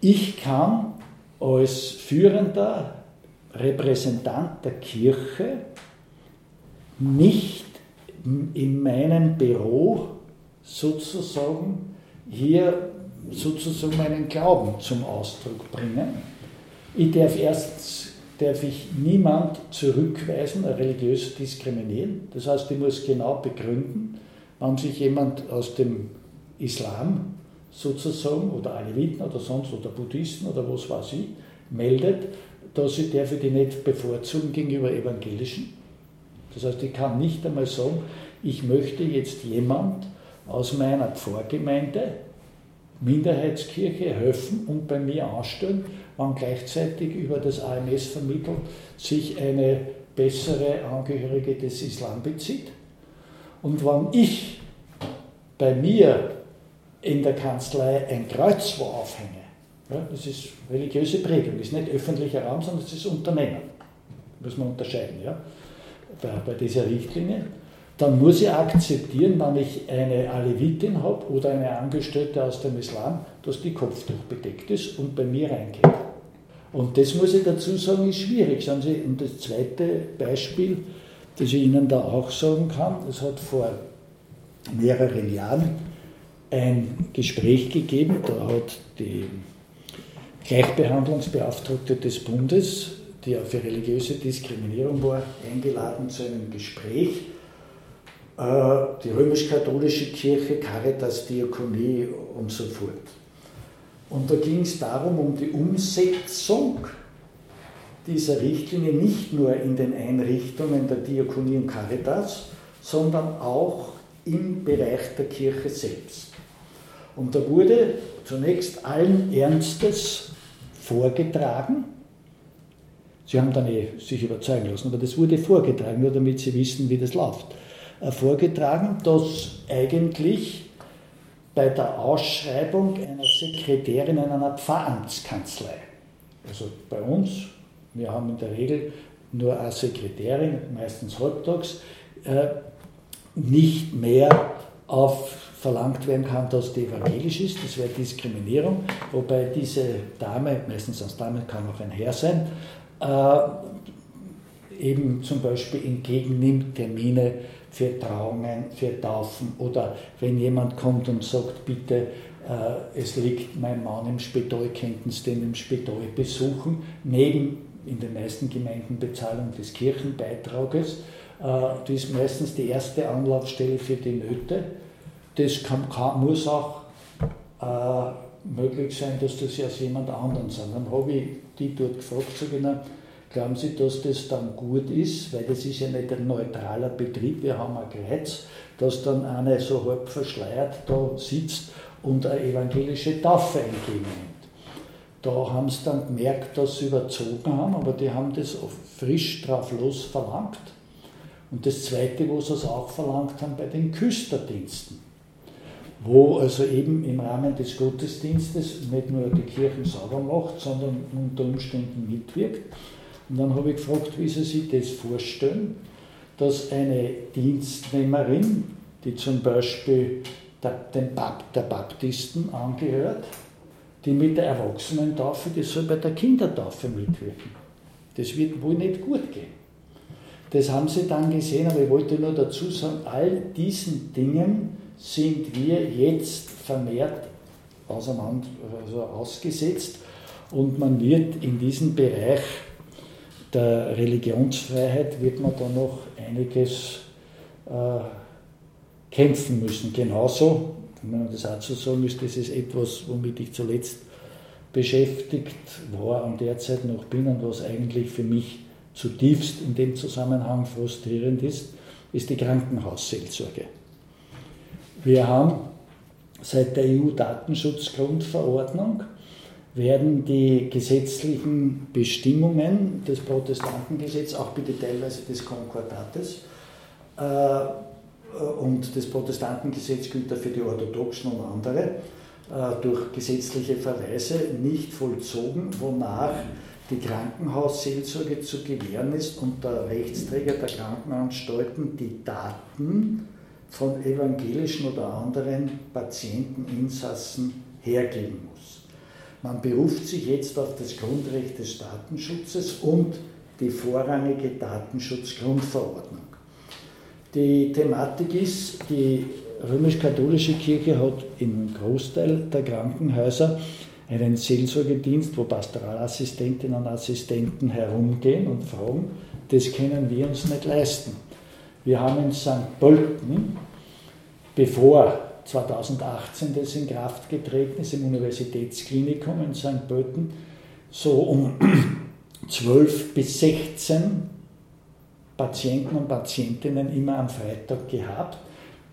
ich kann als führender Repräsentant der Kirche nicht in meinem Büro sozusagen hier sozusagen meinen Glauben zum Ausdruck bringen. Ich darf erstens darf ich niemand zurückweisen, religiös diskriminieren. Das heißt, ich muss genau begründen, wann sich jemand aus dem Islam sozusagen oder Aleviten oder sonst oder Buddhisten oder was weiß ich meldet, dass ich darf die nicht bevorzugen gegenüber Evangelischen. Das heißt, ich kann nicht einmal sagen, ich möchte jetzt jemand aus meiner Pfarrgemeinde, Minderheitskirche helfen und bei mir anstellen, wenn gleichzeitig über das AMS vermittelt sich eine bessere Angehörige des Islam bezieht. Und wenn ich bei mir in der Kanzlei ein Kreuz wo aufhänge, ja, das ist religiöse Prägung, das ist nicht öffentlicher Raum, sondern das ist Unternehmen. Muss man unterscheiden, ja, bei, bei dieser Richtlinie. Dann muss ich akzeptieren, wenn ich eine Alevitin habe oder eine Angestellte aus dem Islam, dass die Kopftuch bedeckt ist und bei mir reingeht. Und das muss ich dazu sagen, ist schwierig. Sie, und das zweite Beispiel, das ich Ihnen da auch sagen kann, es hat vor mehreren Jahren ein Gespräch gegeben, da hat die Gleichbehandlungsbeauftragte des Bundes, die ja für religiöse Diskriminierung war, eingeladen zu einem Gespräch. Äh, die römisch-katholische Kirche, Caritas, Diakonie und so fort. Und da ging es darum, um die Umsetzung dieser Richtlinie nicht nur in den Einrichtungen der Diakonie und Caritas, sondern auch im Bereich der Kirche selbst. Und da wurde zunächst allen Ernstes vorgetragen, Sie haben dann eh sich überzeugen lassen, aber das wurde vorgetragen, nur damit Sie wissen, wie das läuft. Äh, vorgetragen, dass eigentlich bei der Ausschreibung einer Sekretärin in einer Pfarramtskanzlei. Also bei uns, wir haben in der Regel nur eine Sekretärin, meistens halbtags, äh, nicht mehr auf verlangt werden kann, dass die evangelisch ist, das wäre Diskriminierung, wobei diese Dame, meistens als Dame kann auch ein Herr sein, äh, eben zum Beispiel entgegennimmt Termine für Trauungen, für Taufen oder wenn jemand kommt und sagt, bitte, äh, es liegt mein Mann im Spital, könnten Sie den im Spital besuchen, neben in den meisten Gemeinden Bezahlung des Kirchenbeitrages. Äh, das ist meistens die erste Anlaufstelle für die Nöte. Das kann, kann, muss auch äh, möglich sein, dass das aus jemand anderen sind. Dann habe ich die dort gefragt, so genau, Glauben Sie, dass das dann gut ist, weil das ist ja nicht ein neutraler Betrieb, wir haben ein Kreuz, dass dann eine so halb verschleiert da sitzt und eine evangelische Taufe entgegennimmt. Da haben sie dann gemerkt, dass sie überzogen haben, aber die haben das frisch drauf los verlangt. Und das Zweite, wo sie auch verlangt haben, bei den Küsterdiensten, wo also eben im Rahmen des Gottesdienstes nicht nur die Kirchen sauber macht, sondern unter Umständen mitwirkt. Und dann habe ich gefragt, wie Sie sich das vorstellen, dass eine Dienstnehmerin, die zum Beispiel der, den Bab, der Baptisten angehört, die mit der Erwachsenentaufe, die soll bei der Kindertaufe mitwirken. Das wird wohl nicht gut gehen. Das haben sie dann gesehen, aber ich wollte nur dazu sagen, all diesen Dingen sind wir jetzt vermehrt auseinander, also ausgesetzt und man wird in diesem Bereich der Religionsfreiheit wird man da noch einiges äh, kämpfen müssen. Genauso, wenn man das auch so sagen ist, das ist etwas, womit ich zuletzt beschäftigt war und derzeit noch bin und was eigentlich für mich zutiefst in dem Zusammenhang frustrierend ist, ist die Krankenhausseelsorge. Wir haben seit der EU-Datenschutzgrundverordnung werden die gesetzlichen Bestimmungen des Protestantengesetzes, auch bitte teilweise des Konkordates, äh, und das Protestantengesetz gilt dafür die Orthodoxen und andere, äh, durch gesetzliche Verweise nicht vollzogen, wonach die Krankenhausseelsorge zu gewähren ist und der Rechtsträger der Krankenanstalten die Daten von evangelischen oder anderen Patienteninsassen hergeben muss. Man beruft sich jetzt auf das Grundrecht des Datenschutzes und die vorrangige Datenschutzgrundverordnung. Die Thematik ist, die römisch-katholische Kirche hat im Großteil der Krankenhäuser einen Seelsorgedienst, wo Pastoralassistentinnen und Assistenten herumgehen und fragen, das können wir uns nicht leisten. Wir haben in St. Pölten, bevor 2018 das in Kraft getreten ist, im Universitätsklinikum in St. Pölten, so um 12 bis 16 Patienten und Patientinnen immer am Freitag gehabt,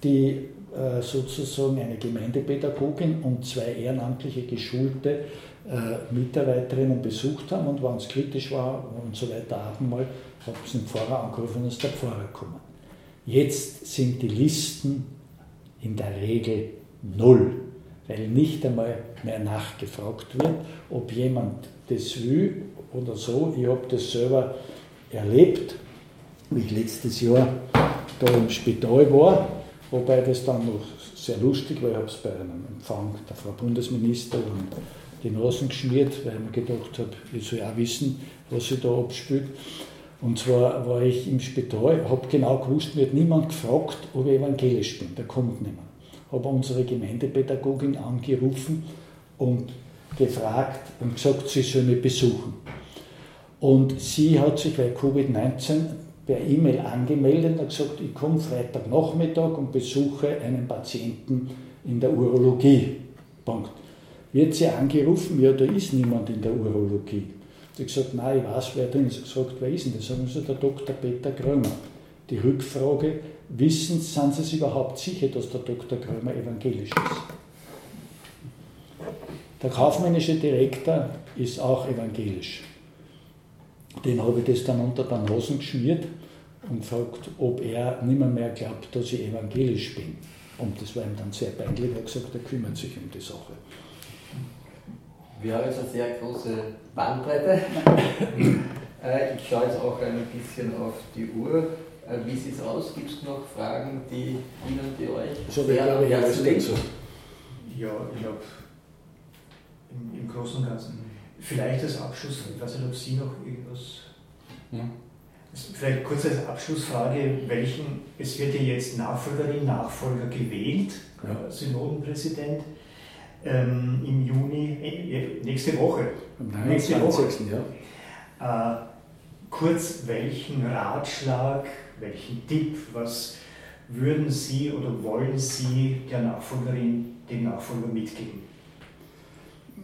die äh, sozusagen eine Gemeindepädagogin und zwei ehrenamtliche geschulte äh, Mitarbeiterinnen besucht haben und wenn es kritisch war und so weiter, Abendmahl, haben sie den Pfarrer angerufen und ist der Pfarrer gekommen. Jetzt sind die Listen in der Regel null, weil nicht einmal mehr nachgefragt wird, ob jemand das will oder so. Ich habe das selber erlebt wie ich letztes Jahr da im Spital war, wobei das dann noch sehr lustig war. Ich habe es bei einem Empfang der Frau Bundesministerin die Nasen geschmiert, weil ich mir gedacht habe, ich soll auch wissen, was sich da abspielt. Und zwar war ich im Spital, habe genau gewusst, mir hat niemand gefragt, ob ich evangelisch bin, da kommt niemand. Habe unsere Gemeindepädagogin angerufen und gefragt und gesagt, sie soll mich besuchen. Und sie hat sich, weil Covid-19 per E-Mail angemeldet und gesagt, ich komme Freitagnachmittag und besuche einen Patienten in der Urologie. Punkt. Wird sie angerufen, ja, da ist niemand in der Urologie. Sie gesagt, nein, ich weiß, wer drin ist. Sagt, wer ist denn das? Sagen sie, der Dr. Peter Krömer. Die Rückfrage, wissen, sind Sie sich überhaupt sicher, dass der Dr. Krömer evangelisch ist? Der kaufmännische Direktor ist auch evangelisch den habe ich das dann unter der Nase geschmiert und gefragt, ob er nicht mehr, mehr glaubt, dass ich evangelisch bin. Und das war ihm dann sehr peinlich, er hat gesagt, er kümmert sich um die Sache. Wir haben jetzt eine sehr große Bandbreite. Äh, ich schaue jetzt auch ein bisschen auf die Uhr. Äh, wie sieht es aus? Gibt es noch Fragen, die Ihnen, die euch so, sehr am Herzen liegen? Ja, ich glaube, im, im Großen und Ganzen Vielleicht als Abschluss, ich weiß nicht, ob Sie noch irgendwas. Ja. Vielleicht kurz als Abschlussfrage, welchen, es wird ja jetzt Nachfolgerin, Nachfolger gewählt, ja. Synodenpräsident, ähm, im Juni, äh, nächste Woche. Am nächste Woche. Ja. Äh, kurz, welchen Ratschlag, welchen Tipp, was würden Sie oder wollen Sie der Nachfolgerin, dem Nachfolger mitgeben?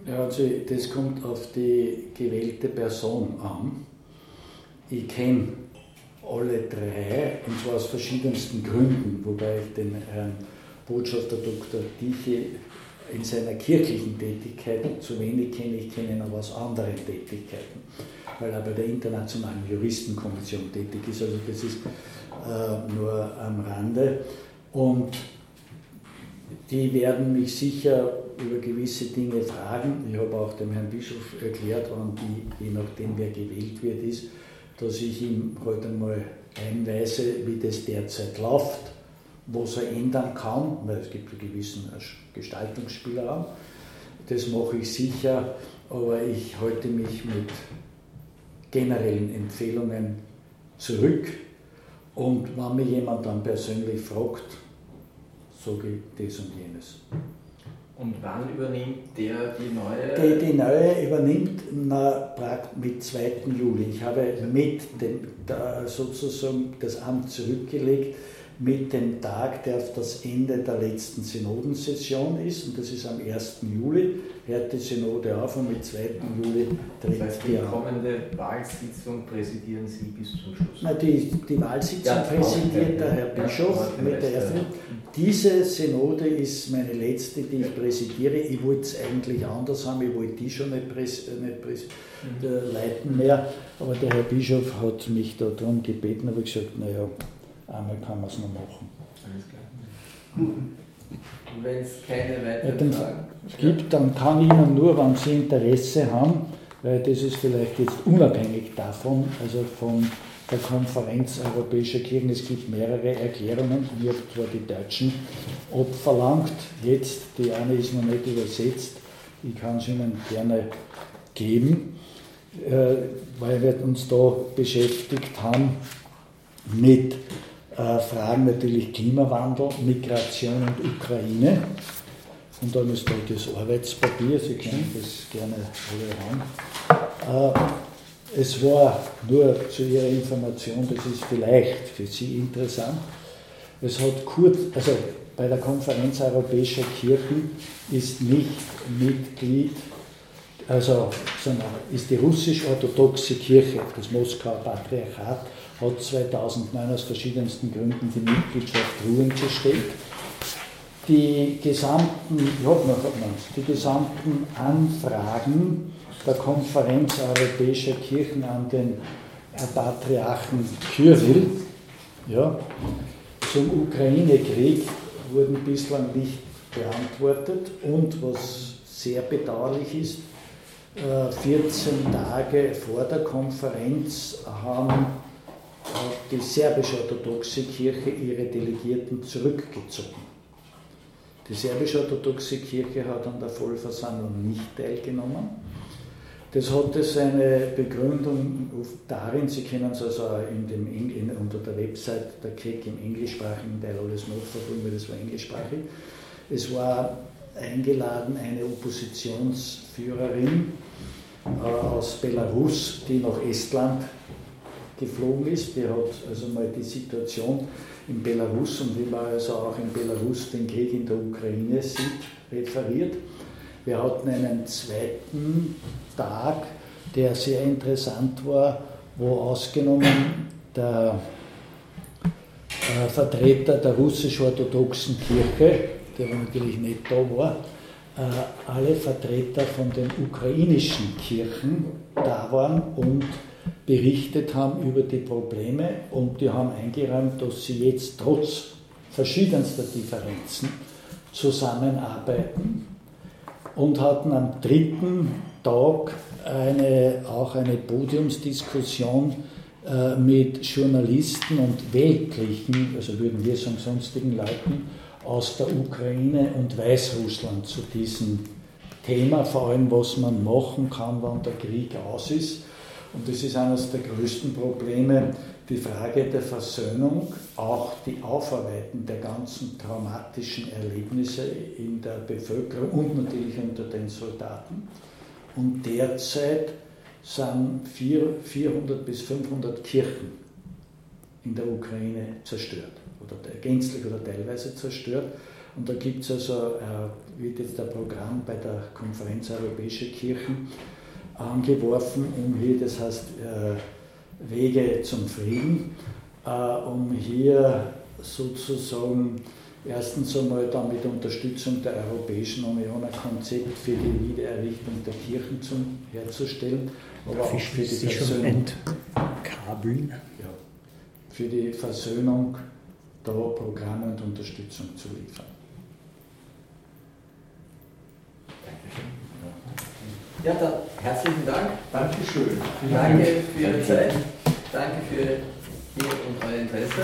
Ja, also das kommt auf die gewählte Person an. Ich kenne alle drei, und zwar aus verschiedensten Gründen, wobei ich den Herrn Botschafter Dr. Diche in seiner kirchlichen Tätigkeit zu wenig kenne. Ich kenne ihn aber aus anderen Tätigkeiten, weil er bei der Internationalen Juristenkommission tätig ist. Also das ist äh, nur am Rande. Und die werden mich sicher über gewisse Dinge fragen. Ich habe auch dem Herrn Bischof erklärt, wann die, je nachdem wer gewählt wird, ist, dass ich ihm heute einmal einweise, wie das derzeit läuft, was er ändern kann, weil es gibt einen gewissen Gestaltungsspielraum. Das mache ich sicher, aber ich halte mich mit generellen Empfehlungen zurück. Und wenn mich jemand dann persönlich fragt, sage ich das und jenes. Und wann übernimmt der die neue? Die, die neue übernimmt na, mit 2. Juli. Ich habe mit dem, da, sozusagen das Amt zurückgelegt, mit dem Tag, der auf das Ende der letzten Synodensession ist, und das ist am 1. Juli, hört die Synode auf und mit 2. Juli tritt das heißt, die kommende Wahlsitzung präsidieren Sie bis zum Schluss? Na, die, die Wahlsitzung ja, präsidiert der Herr Bischof ja, mit der ersten. Diese Synode ist meine letzte, die ich präsidiere. Ich wollte es eigentlich anders haben, ich wollte die schon nicht, präs, nicht präs, mhm. Äh, leiten mehr, aber der Herr Bischof hat mich da darum gebeten, habe ich gesagt, naja, einmal kann man es noch machen. Alles klar. Wenn es keine weiteren Fragen gibt, dann kann ich Ihnen nur, wenn Sie Interesse haben, weil das ist vielleicht jetzt unabhängig davon, also von der Konferenz Europäischer Kirchen, es gibt mehrere Erklärungen, ich habe zwar die deutschen abverlangt, jetzt, die eine ist noch nicht übersetzt, ich kann es Ihnen gerne geben, äh, weil wir uns da beschäftigt haben mit äh, Fragen natürlich Klimawandel, Migration und Ukraine. Und dann ist da das Arbeitspapier, Sie können das gerne alle haben. Äh, es war nur zu Ihrer Information, das ist vielleicht für Sie interessant. Es hat kurz, also bei der Konferenz Europäischer Kirchen ist nicht Mitglied, also sondern ist die russisch-orthodoxe Kirche, das Moskauer Patriarchat, hat 2009 aus verschiedensten Gründen die Mitgliedschaft ruhen gestellt. Die gesamten, ja, die gesamten Anfragen der Konferenz Europäischer Kirchen an den Patriarchen Kyrill ja, zum Ukraine-Krieg wurden bislang nicht beantwortet und was sehr bedauerlich ist, 14 äh, Tage vor der Konferenz haben die serbisch-orthodoxe Kirche ihre Delegierten zurückgezogen. Die serbisch-orthodoxe Kirche hat an der Vollversammlung nicht teilgenommen. Das hatte seine Begründung darin, Sie können es also in dem, in, unter der Website der Kirche im englischsprachigen Teil alles nachverfolgen, weil das war englischsprachig. Es war eingeladen eine Oppositionsführerin äh, aus Belarus, die nach Estland geflogen ist. Die hat also mal die Situation in Belarus und wie man also auch in Belarus den Krieg in der Ukraine sieht, referiert. Wir hatten einen zweiten Tag, der sehr interessant war, wo ausgenommen der äh, Vertreter der russisch-orthodoxen Kirche, der natürlich nicht da war, äh, alle Vertreter von den ukrainischen Kirchen da waren und berichtet haben über die Probleme und die haben eingeräumt, dass sie jetzt trotz verschiedenster Differenzen zusammenarbeiten und hatten am dritten Tag eine, auch eine Podiumsdiskussion äh, mit Journalisten und weltlichen, also würden wir sagen sonstigen Leuten aus der Ukraine und Weißrussland zu diesem Thema, vor allem was man machen kann, wann der Krieg aus ist und das ist eines der größten Probleme, die Frage der Versöhnung, auch die Aufarbeiten der ganzen traumatischen Erlebnisse in der Bevölkerung und natürlich unter den Soldaten. Und derzeit sind 400 bis 500 Kirchen in der Ukraine zerstört oder gänzlich oder teilweise zerstört. Und da gibt es also, äh, wird jetzt der Programm bei der Konferenz Europäischer Kirchen angeworfen, um hier, das heißt äh, Wege zum Frieden, äh, um hier sozusagen erstens einmal dann mit Unterstützung der Europäischen Union ein Konzept für die Wiedererrichtung der Kirchen zum, herzustellen, aber auch für die Versöhnung. Kabeln. Ja, für die Versöhnung da Programme und Unterstützung zu liefern. Ja, dann herzlichen Dank. Dankeschön. Danke für Ihre Zeit. Danke für Ihr und euer Interesse.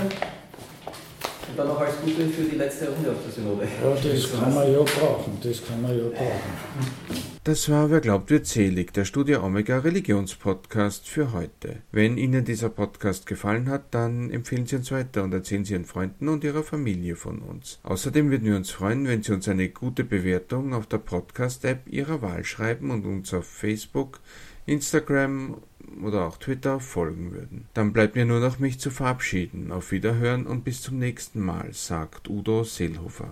Und dann noch alles Gute für die letzte Runde auf der Synode. Ja, das kann man ja brauchen. Das kann man ja brauchen. Das war Wer glaubt wird selig, der Studio Omega Religionspodcast für heute. Wenn Ihnen dieser Podcast gefallen hat, dann empfehlen Sie uns weiter und erzählen Sie Ihren Freunden und Ihrer Familie von uns. Außerdem würden wir uns freuen, wenn Sie uns eine gute Bewertung auf der Podcast-App Ihrer Wahl schreiben und uns auf Facebook, Instagram oder auch Twitter folgen würden. Dann bleibt mir nur noch mich zu verabschieden. Auf Wiederhören und bis zum nächsten Mal, sagt Udo Seelhofer.